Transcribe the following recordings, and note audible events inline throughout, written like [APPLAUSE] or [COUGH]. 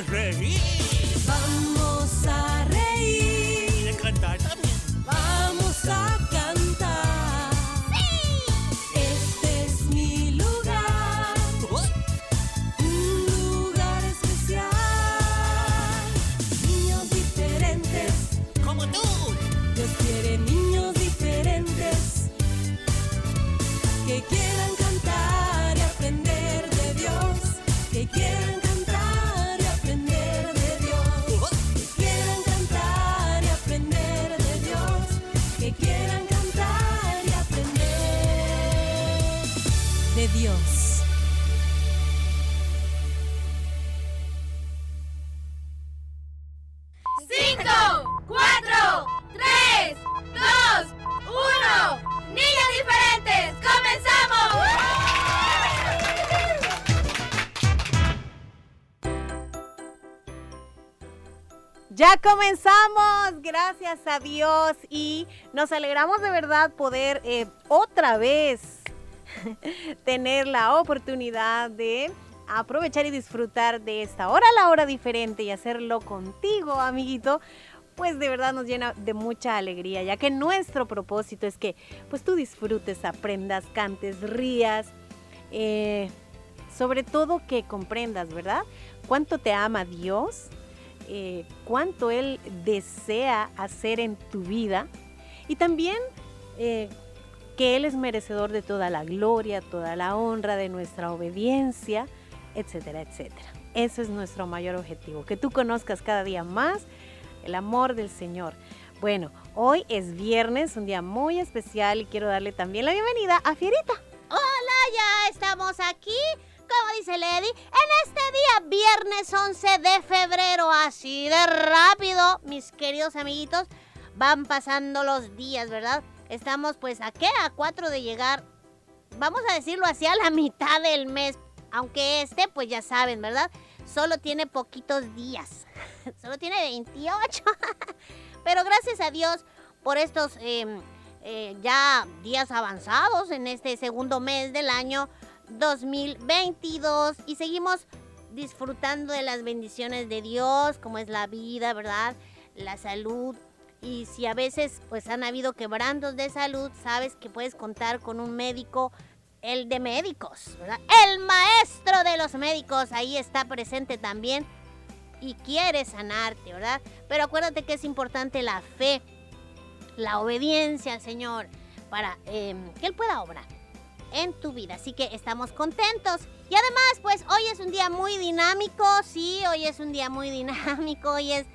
reír gracias a Dios y nos alegramos de verdad poder eh, otra vez [LAUGHS] tener la oportunidad de aprovechar y disfrutar de esta hora, la hora diferente y hacerlo contigo, amiguito. Pues de verdad nos llena de mucha alegría, ya que nuestro propósito es que pues tú disfrutes, aprendas, cantes, rías, eh, sobre todo que comprendas, ¿verdad? Cuánto te ama Dios, eh, cuánto Él desea hacer en tu vida y también eh, que Él es merecedor de toda la gloria, toda la honra, de nuestra obediencia, etcétera, etcétera. Eso es nuestro mayor objetivo, que tú conozcas cada día más el amor del Señor. Bueno, hoy es viernes, un día muy especial y quiero darle también la bienvenida a Fierita. Hola, ya estamos aquí. Como dice Lady, en este día, viernes 11 de febrero, así de rápido, mis queridos amiguitos, van pasando los días, ¿verdad? Estamos pues a qué? A cuatro de llegar, vamos a decirlo así, a la mitad del mes. Aunque este, pues ya saben, ¿verdad? Solo tiene poquitos días. [LAUGHS] Solo tiene 28. [LAUGHS] Pero gracias a Dios por estos eh, eh, ya días avanzados en este segundo mes del año 2022 y seguimos disfrutando de las bendiciones de Dios, como es la vida, ¿verdad? La salud. Y si a veces pues han habido quebrantos de salud, sabes que puedes contar con un médico, el de médicos, ¿verdad? El maestro de los médicos, ahí está presente también y quiere sanarte, ¿verdad? Pero acuérdate que es importante la fe, la obediencia al Señor para eh, que Él pueda obrar en tu vida. Así que estamos contentos. Y además, pues hoy es un día muy dinámico. Sí, hoy es un día muy dinámico. Hoy es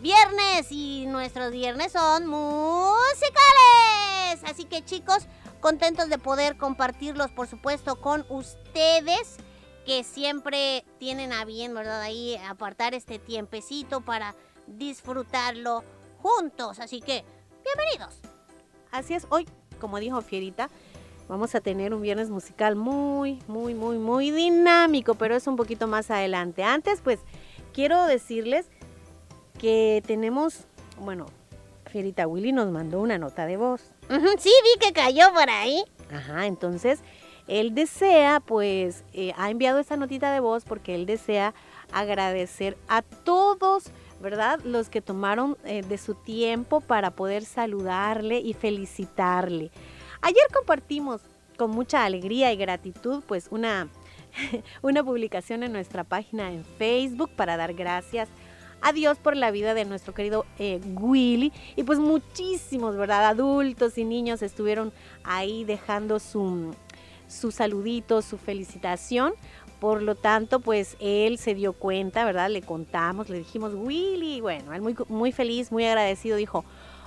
viernes y nuestros viernes son musicales. Así que chicos, contentos de poder compartirlos, por supuesto, con ustedes que siempre tienen a bien, ¿verdad? Ahí apartar este tiempecito para disfrutarlo juntos. Así que, bienvenidos. Así es, hoy, como dijo Fierita, vamos a tener un viernes musical muy, muy, muy, muy dinámico, pero es un poquito más adelante. Antes, pues, quiero decirles que tenemos, bueno, Fierita Willy nos mandó una nota de voz. Sí, vi que cayó por ahí. Ajá, entonces él desea, pues, eh, ha enviado esta notita de voz porque él desea agradecer a todos, ¿verdad? Los que tomaron eh, de su tiempo para poder saludarle y felicitarle. Ayer compartimos con mucha alegría y gratitud, pues, una, [LAUGHS] una publicación en nuestra página en Facebook para dar gracias a Dios por la vida de nuestro querido eh, Willy. Y pues muchísimos, ¿verdad? Adultos y niños estuvieron ahí dejando su, su saludito, su felicitación Por lo tanto, pues él se dio cuenta, ¿verdad? Le contamos, le dijimos, Willy, bueno, él muy, muy feliz, muy agradecido, dijo,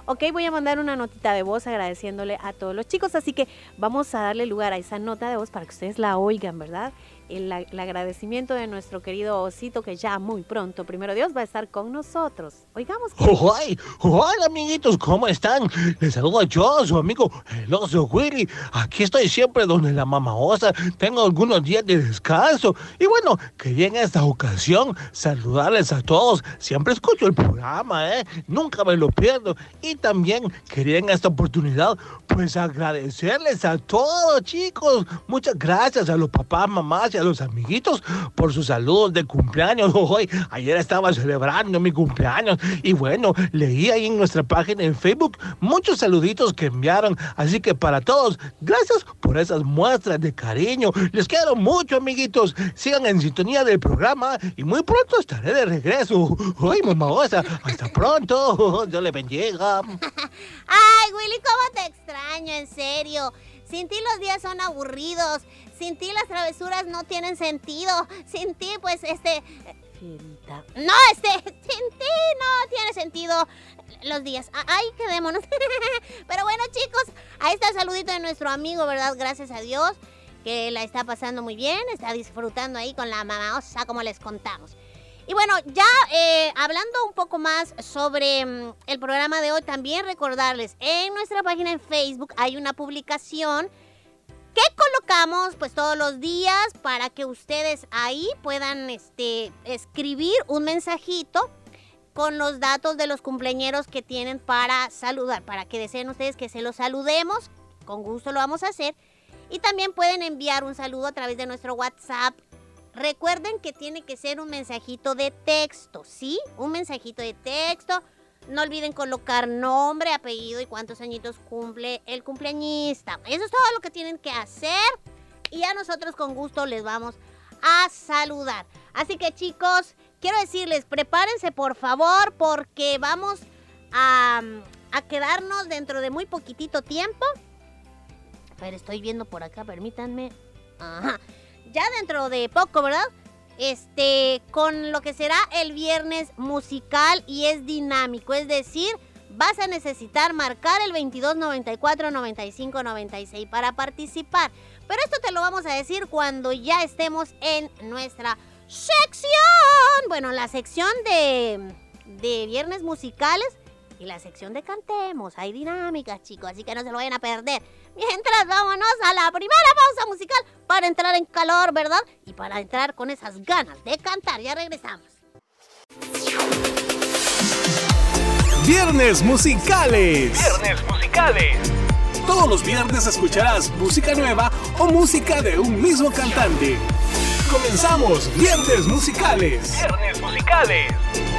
ok, voy a mandar una notita de voz agradeciéndole a todos los chicos, así que vamos a darle lugar a esa nota de voz para que ustedes la oigan, ¿verdad? El, agradecimiento de nuestro querido Osito, que ya muy pronto, primero Dios, va a estar con nosotros. Oigamos. que- [LAUGHS] ¡Hola, amiguitos! ¿Cómo están? Les saludo yo, su amigo el oso Willy. Aquí estoy siempre donde la mamá osa. Tengo algunos días de descanso. Y bueno, quería en esta ocasión saludarles a todos. Siempre escucho el programa, ¿eh? Nunca me lo pierdo. Y también quería en esta oportunidad, pues agradecerles a todos, chicos. Muchas gracias a los papás, mamás a los amiguitos por sus saludos de cumpleaños. [LAUGHS] Hoy, ayer estaba celebrando mi cumpleaños y bueno, leí ahí en nuestra página en Facebook muchos saluditos que enviaron. Así que para todos, gracias por esas muestras de cariño. Les quiero mucho, amiguitos. Sigan en sintonía del programa y muy pronto estaré de regreso. [LAUGHS] Ay, mamá osa, hasta pronto. [LAUGHS] Dios le bendiga. Ay, Willy, ¿cómo te extraño? En serio. Sin ti los días son aburridos. Sin ti las travesuras no tienen sentido. Sin ti, pues, este... Fierita. No, este, sin ti no tiene sentido los días. Ay, quedémonos. [LAUGHS] Pero bueno, chicos, ahí está el saludito de nuestro amigo, ¿verdad? Gracias a Dios, que la está pasando muy bien, está disfrutando ahí con la mamá osa, como les contamos. Y bueno, ya eh, hablando un poco más sobre mm, el programa de hoy, también recordarles, en nuestra página en Facebook hay una publicación que colocamos pues todos los días para que ustedes ahí puedan este, escribir un mensajito con los datos de los cumpleañeros que tienen para saludar, para que deseen ustedes que se los saludemos, con gusto lo vamos a hacer. Y también pueden enviar un saludo a través de nuestro WhatsApp. Recuerden que tiene que ser un mensajito de texto, ¿sí? Un mensajito de texto. No olviden colocar nombre, apellido y cuántos añitos cumple el cumpleañista. Eso es todo lo que tienen que hacer. Y a nosotros con gusto les vamos a saludar. Así que chicos, quiero decirles, prepárense por favor porque vamos a, quedarnos dentro de muy poquitito tiempo. A ver, estoy viendo por acá, permítanme. Ajá. Ya dentro de poco, ¿verdad? Este, con lo que será el viernes musical y es dinámico, es decir, vas a necesitar marcar el 22 94 95 96 para participar. Pero esto te lo vamos a decir cuando ya estemos en nuestra sección. Bueno, la sección de, de viernes musicales y la sección de cantemos. Hay dinámicas, chicos, así que no se lo vayan a perder. Mientras vámonos a la primera pausa musical para entrar en calor, ¿verdad? Y para entrar con esas ganas de cantar. Ya regresamos. Viernes musicales. Viernes musicales. Todos los viernes escucharás música nueva o música de un mismo cantante. Comenzamos Viernes musicales. Viernes musicales.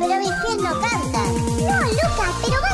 Pero pies no cantan. No, Lucas, pero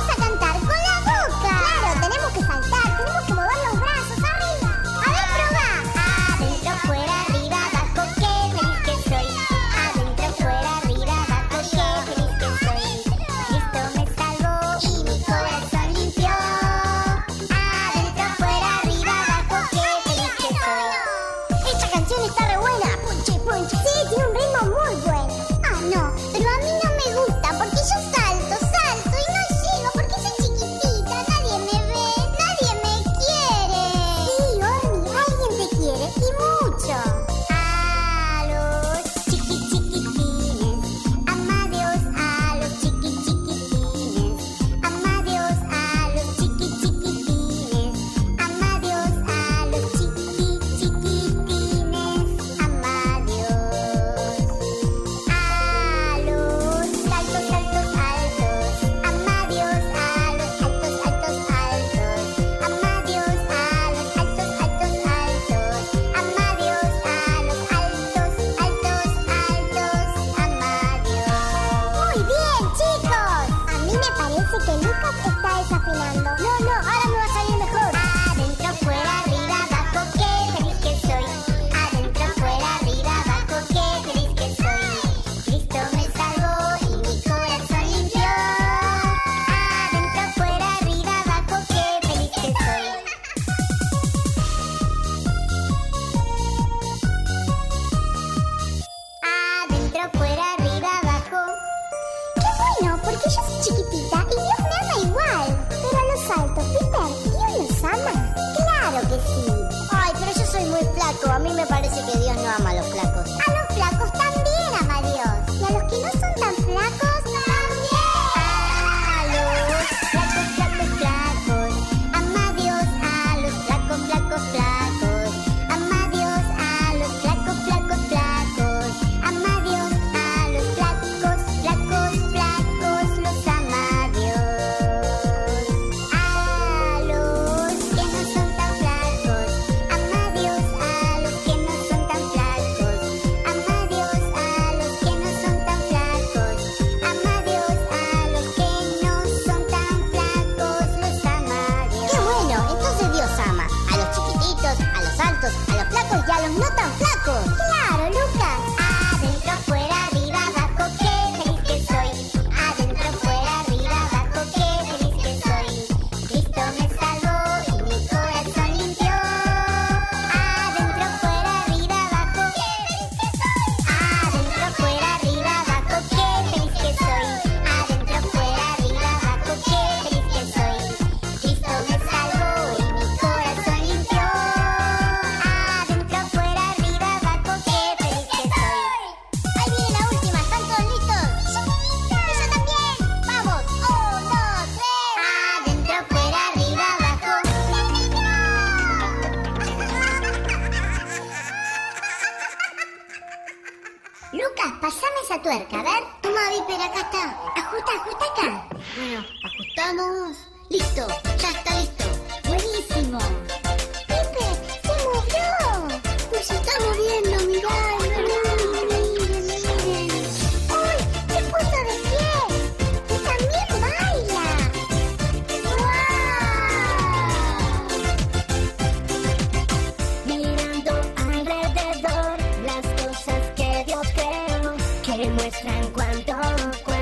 muestran cuánto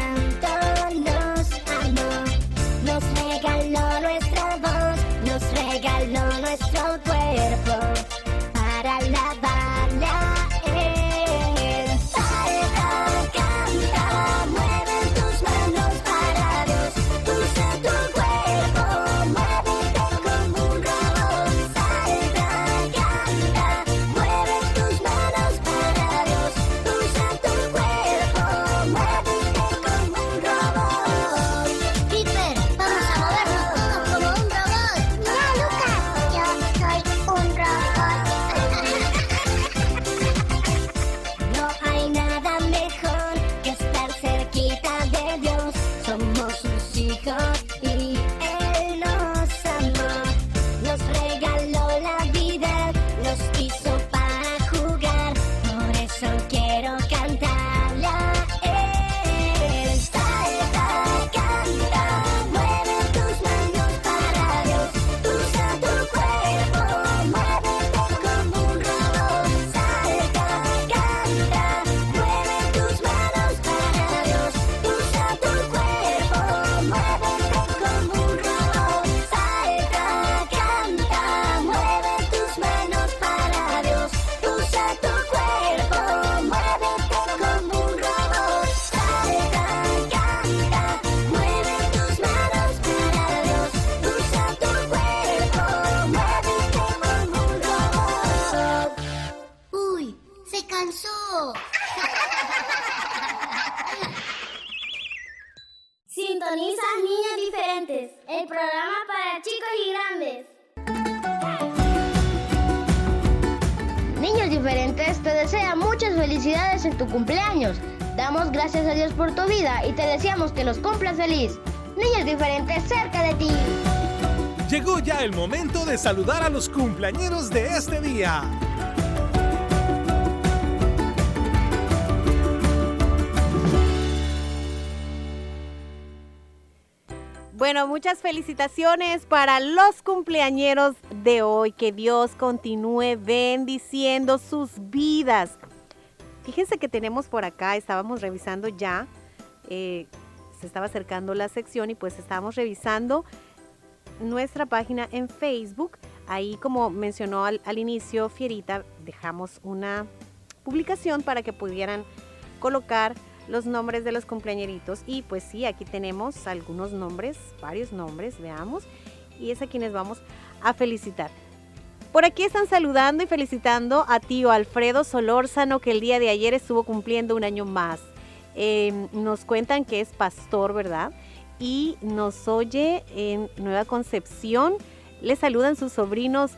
Damos gracias a Dios por tu vida y te deseamos que los cumplas feliz. Niños diferentes cerca de ti. Llegó ya el momento de saludar a los cumpleañeros de este día. Bueno, muchas felicitaciones para los cumpleañeros de hoy. Que Dios continúe bendiciendo sus vidas. Fíjense que tenemos por acá, estábamos revisando ya, eh, se estaba acercando la sección y pues estábamos revisando nuestra página en Facebook. Ahí como mencionó al, al inicio Fierita, dejamos una publicación para que pudieran colocar los nombres de los cumpleañeritos. Y pues sí, aquí tenemos algunos nombres, varios nombres, veamos. Y es a quienes vamos a felicitar. Por aquí están saludando y felicitando a tío Alfredo Solórzano, que el día de ayer estuvo cumpliendo un año más. Eh, nos cuentan que es pastor, ¿verdad? Y nos oye en Nueva Concepción. Le saludan sus sobrinos.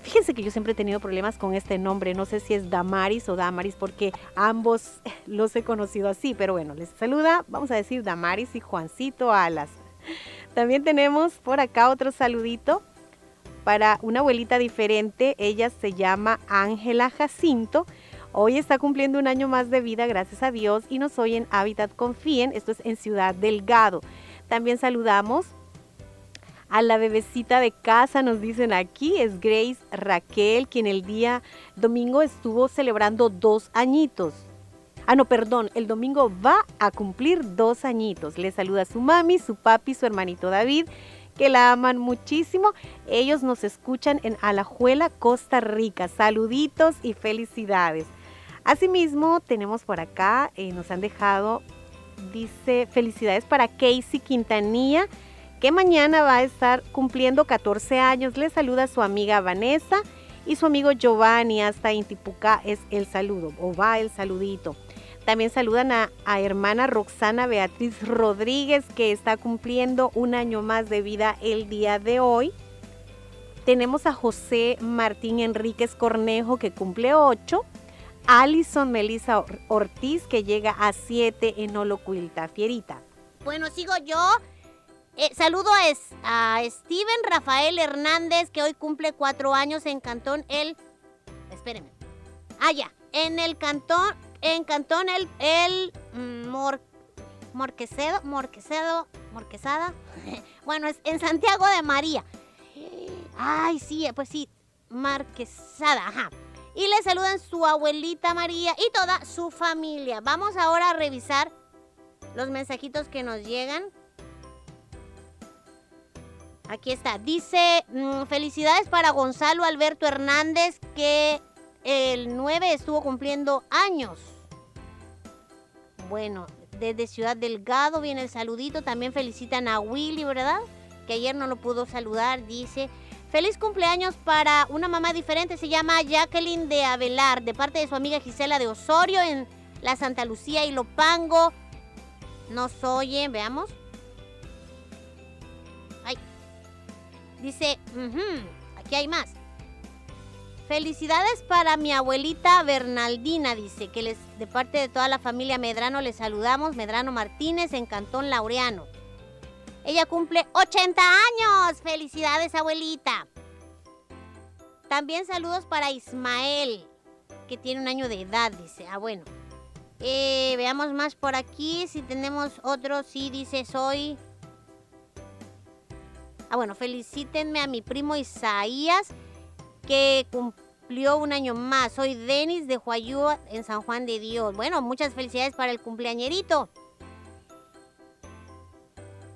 Fíjense que yo siempre he tenido problemas con este nombre. No sé si es Damaris o Damaris, porque ambos [LAUGHS] los he conocido así. Pero bueno, les saluda, vamos a decir Damaris y Juancito Alas. También tenemos por acá otro saludito para una abuelita diferente. Ella se llama Ángela Jacinto. Hoy está cumpliendo un año más de vida, gracias a Dios, y nos oyen Hábitat Confíen. Esto es en Ciudad Delgado. También saludamos a la bebecita de casa, nos dicen aquí, es Grace Raquel, quien el día domingo estuvo celebrando dos añitos. Ah, no, perdón, el domingo va a cumplir dos añitos. Le saluda su mami, su papi, su hermanito David, que la aman muchísimo. Ellos nos escuchan en Alajuela, Costa Rica. Saluditos y felicidades. Asimismo, tenemos por acá, eh, nos han dejado, dice, felicidades para Casey Quintanilla, que mañana va a estar cumpliendo 14 años. Le saluda su amiga Vanessa y su amigo Giovanni hasta Intipucá es el saludo, o va el saludito. También saludan a, hermana Roxana Beatriz Rodríguez, que está cumpliendo un año más de vida el día de hoy. Tenemos a José Martín Enríquez Cornejo, que cumple 8. Alison Melissa Or- Ortiz, que llega a 7 en Olocuilta. Fierita. Bueno, sigo yo. Eh, saludo a, Steven Rafael Hernández, que hoy cumple cuatro años en Cantón El. Espérenme. Ah, ya. En el Cantón. En Cantón El. El. mm, Mor, Morquecedo. Morquesada. [LAUGHS] bueno, es en Santiago de María. Ay, sí, pues sí. Marquesada, ajá. Y le saludan su abuelita María y toda su familia. Vamos ahora a revisar los mensajitos que nos llegan. Aquí está. Dice, mm, felicidades para Gonzalo Alberto Hernández, que el 9 estuvo cumpliendo años. Bueno, desde Ciudad Delgado viene el saludito. También felicitan a Willy, ¿verdad? Que ayer no lo pudo saludar. Dice, feliz cumpleaños para una mamá diferente. Se llama Jacqueline de Avelar, de parte de su amiga Gisela de Osorio en la Santa Lucía y Lopango. Nos oye, veamos. Ay. Dice, aquí hay más. Felicidades para mi abuelita Bernaldina, dice, que les, de parte de toda la familia Medrano les saludamos, Medrano Martínez en Cantón Laureano. Ella cumple 80 años. Felicidades, abuelita. También saludos para Ismael, que tiene un año de edad, dice. Ah, bueno. Eh, veamos más por aquí. Si tenemos otro, sí, dice, soy... Ah, bueno, felicítenme a mi primo Isaías, que cumplió un año más. Soy Denis de Huayúa, en San Juan de Dios. Bueno, muchas felicidades para el cumpleañerito.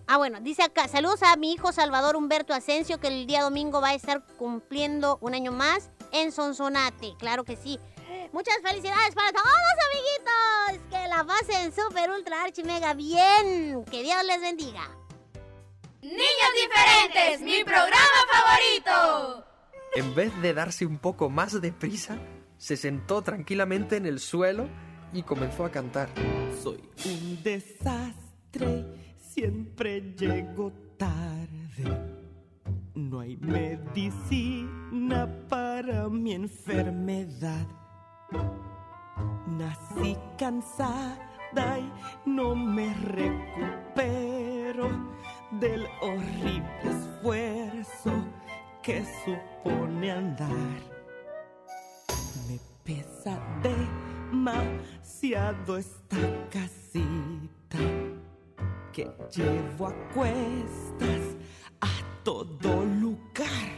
Ah, bueno, dice acá, saludos a mi hijo Salvador Humberto Asensio, que el día domingo va a estar cumpliendo un año más en Sonsonate. Claro que sí. Muchas felicidades para todos, amiguitos. Que la pasen súper, ultra, archi, mega bien. Que Dios les bendiga. Niños diferentes, mi programa favorito. En vez de darse un poco más de prisa, se sentó tranquilamente en el suelo y comenzó a cantar. Soy un desastre, siempre llego tarde. No hay medicina para mi enfermedad. Nací cansada y no me recupero del horrible esfuerzo que supone andar. Me pesa demasiado esta casita que llevo a cuestas a todo lugar.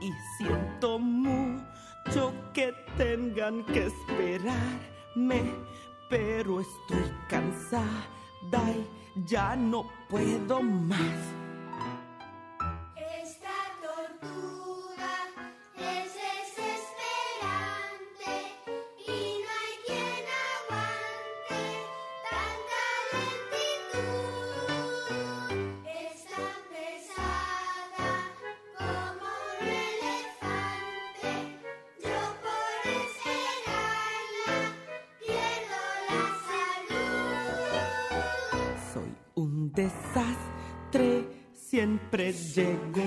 Y siento mucho que tengan que esperarme, pero estoy cansada y ya no puedo más. Desastre, siempre llego.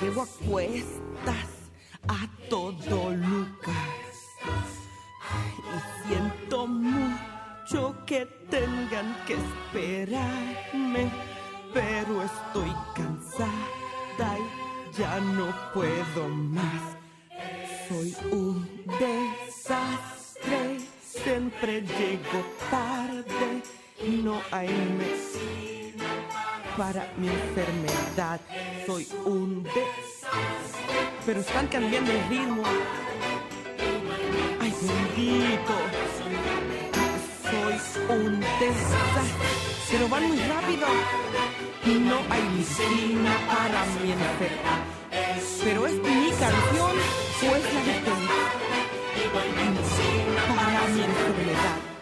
Llevo a cuestas a todo lugar. Y siento mucho que tengan que esperarme, pero estoy cansada y ya no puedo más. Soy un desastre, siempre llego tarde, no hay medicina para mi enfermedad. Soy un desastre. Pero están cambiando el ritmo. Ay, bendito. Soy un desastre. Pero van muy rápido. Y no hay medicina para mi enfermedad. Pero es mi canción o es la de Para mi enfermedad.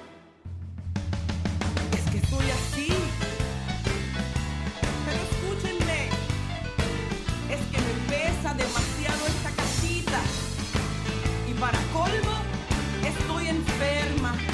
ferma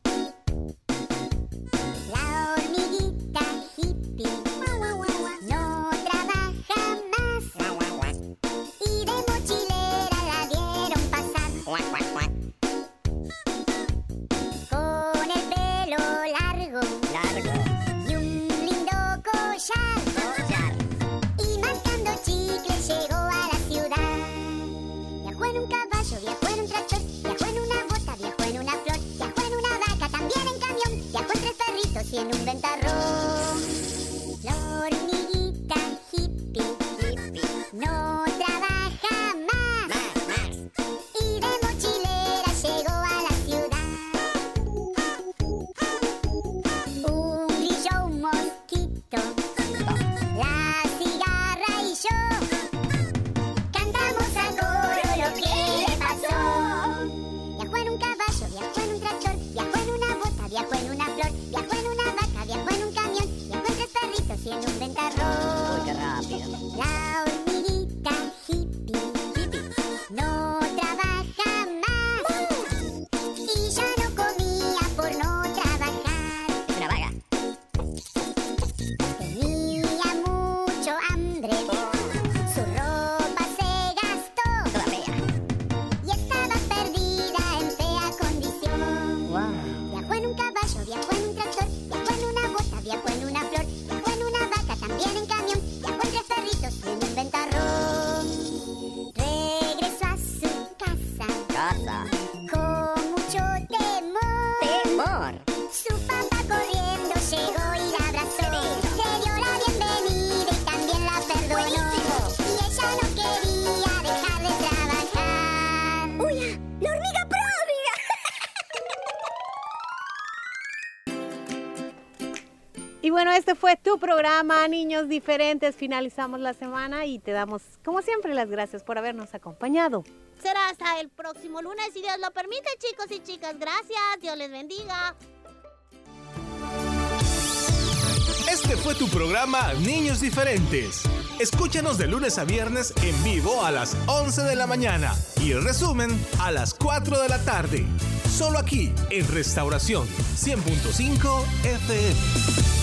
casa. Este fue tu programa, Niños Diferentes. Finalizamos la semana y te damos, como siempre, las gracias por habernos acompañado. Será hasta el próximo lunes, si Dios lo permite, chicos y chicas. Gracias, Dios les bendiga. Este fue tu programa Niños Diferentes. Escúchanos de lunes a viernes en vivo a las 11 de la mañana y el resumen a las 4 de la tarde. Solo aquí en Restauración 100.5 FM.